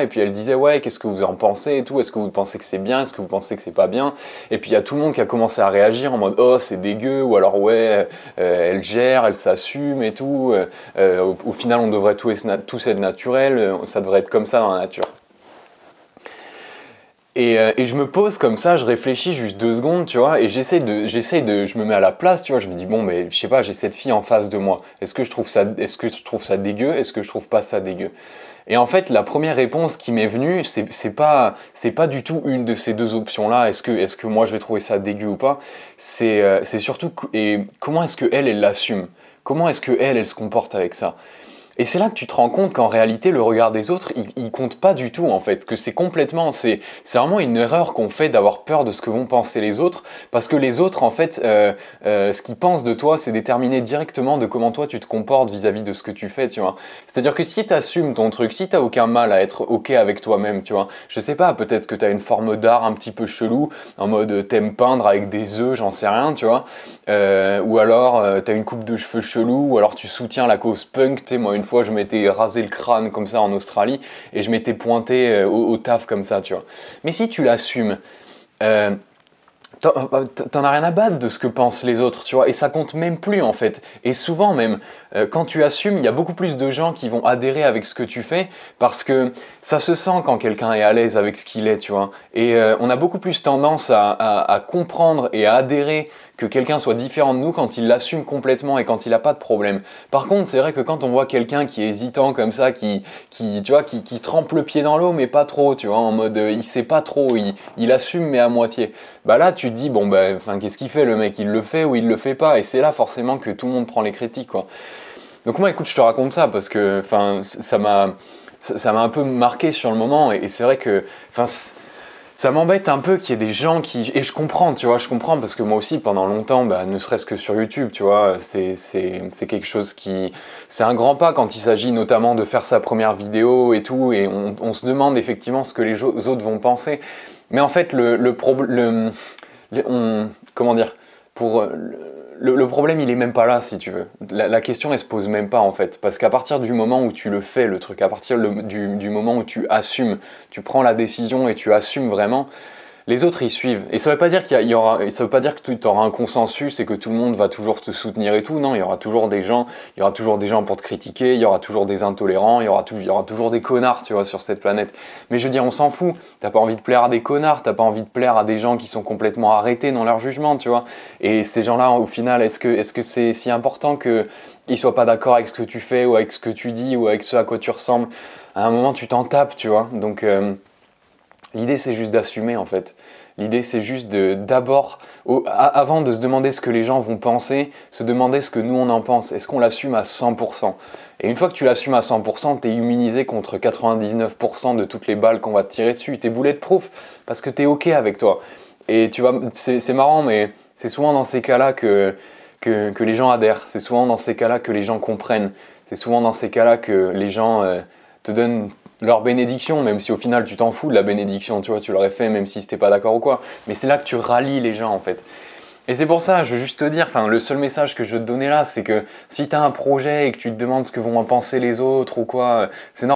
Et puis elle disait ouais, qu'est-ce que vous en pensez et tout? Est-ce que vous pensez que c'est bien? Est-ce que vous pensez que c'est pas bien? Et puis il y a tout le monde qui a commencé à réagir en mode oh c'est dégueu ou alors ouais, euh, elle gère, elle s'assume et tout. Euh, au, final, on devrait tout, tous être naturel. Ça devrait être comme ça dans la nature. Et, et, je me pose comme ça, je réfléchis juste deux secondes, tu vois, et j'essaie de, j'essaie de, je me mets à la place, tu vois, je me dis bon, mais je sais pas, j'ai cette fille en face de moi. Est-ce que je trouve ça, est-ce que je trouve ça dégueu? Est-ce que je trouve pas ça dégueu? Et en fait, la première réponse qui m'est venue, c'est pas c'est pas du tout une de ces deux options-là. Est-ce que est-ce que moi je vais trouver ça dégueu ou pas? C'est euh, c'est surtout et comment est-ce que elle elle l'assume? Comment est-ce que elle elle se comporte avec ça? Et c'est là que tu te rends compte qu'en réalité, le regard des autres, il, compte pas du tout en fait, que c'est complètement, c'est vraiment une erreur qu'on fait d'avoir peur de ce que vont penser les autres, parce que les autres, en fait, euh, euh, ce qu'ils pensent de toi, c'est déterminé directement de comment toi tu te comportes vis-à-vis de ce que tu fais, tu vois. C'est-à-dire que si tu assumes ton truc, si tu aucun mal à être ok avec toi-même, tu vois, je sais pas, peut-être que tu as une forme d'art un petit peu chelou, en mode t'aimes peindre avec des œufs, j'en sais rien, tu vois, euh, ou alors tu as une coupe de cheveux chelou, ou alors tu soutiens la cause punk, tu sais, moi une fois je m'étais rasé le crâne comme ça en Australie et je m'étais pointé euh, au, taf comme ça, tu vois. Mais si tu l'assumes, euh, T'en as rien à battre de ce que pensent les autres, tu vois, et ça compte même plus en fait. Et souvent même, euh, quand tu assumes, il y a beaucoup plus de gens qui vont adhérer avec ce que tu fais parce que ça se sent quand quelqu'un est à l'aise avec ce qu'il est, tu vois. Et on a beaucoup plus tendance à comprendre et à adhérer que quelqu'un soit différent de nous quand il l'assume complètement et quand il n'a pas de problème. Par contre, c'est vrai que quand on voit quelqu'un qui est hésitant comme ça, qui, qui, tu vois, qui, qui trempe le pied dans l'eau, mais pas trop, tu vois, en mode euh, il sait pas trop, il, il, assume mais à moitié. Bah là, tu te dis, bon, enfin, qu'est-ce qu'il fait le mec? Il le fait ou il le fait pas? Et c'est là forcément que tout le monde prend les critiques, quoi. Donc moi, écoute, je te raconte ça parce que, enfin, ça m'a ça m'a un peu marqué sur le moment et, et c'est vrai que, enfin, ça m'embête un peu qu'il y ait des gens qui... Et je comprends, tu vois, je comprends, parce que moi aussi, pendant longtemps, bah, ne serait-ce que sur YouTube, tu vois, c'est quelque chose qui... C'est un grand pas quand il s'agit notamment de faire sa première vidéo et tout, et on, se demande effectivement ce que les autres vont penser. Mais en fait, le, le problème... Comment dire Pour le, problème, il est même pas là, si tu veux. La, question, elle se pose même pas, en fait. Parce qu'à partir du moment où tu le fais, le truc, à partir du, moment où tu assumes, tu prends la décision et tu assumes vraiment, les autres y suivent. Et ça veut pas dire qu'il y, aura, ça veut pas dire que tu auras un consensus et que tout le monde va toujours te soutenir et tout. Non, il y aura toujours des gens, il y aura toujours des gens pour te critiquer, il y aura toujours des intolérants, il y aura, toujours, il y aura toujours des connards, tu vois, sur cette planète. Mais je veux dire, on s'en fout. T'as pas envie de plaire à des connards, t'as pas envie de plaire à des gens qui sont complètement arrêtés dans leur jugement, tu vois. Et ces gens-là, au final, est-ce que est-ce que c'est si important que ils soient pas d'accord avec ce que tu fais ou avec ce que tu dis ou avec ce à quoi tu ressembles? À un moment, tu t'en tapes, tu vois. Donc euh, L'idée, c'est juste d'assumer en fait. L'idée, c'est juste de d'abord, avant de se demander ce que les gens vont penser, se demander ce que nous on en pense. Est-ce qu'on l'assume à 100% Et une fois que tu l'assumes à 100%, tu es immunisé contre 99% de toutes les balles qu'on va te tirer dessus. Tu es boulet de proof parce que tu es OK avec toi. Et tu vois, c'est marrant, mais c'est souvent dans ces cas-là que, que, les gens adhèrent. C'est souvent dans ces cas-là que les gens comprennent. C'est souvent dans ces cas-là que les gens euh, te donnent leur bénédiction, même si au final tu t'en fous de la bénédiction, tu vois, tu l'aurais fait même si c'était pas d'accord ou quoi. Mais c'est là que tu rallies les gens en fait. Et c'est pour ça, je veux juste te dire, enfin, le seul message que je veux te là, c'est que si tu as un projet et que tu te demandes ce que vont en penser les autres ou quoi, c'est normal.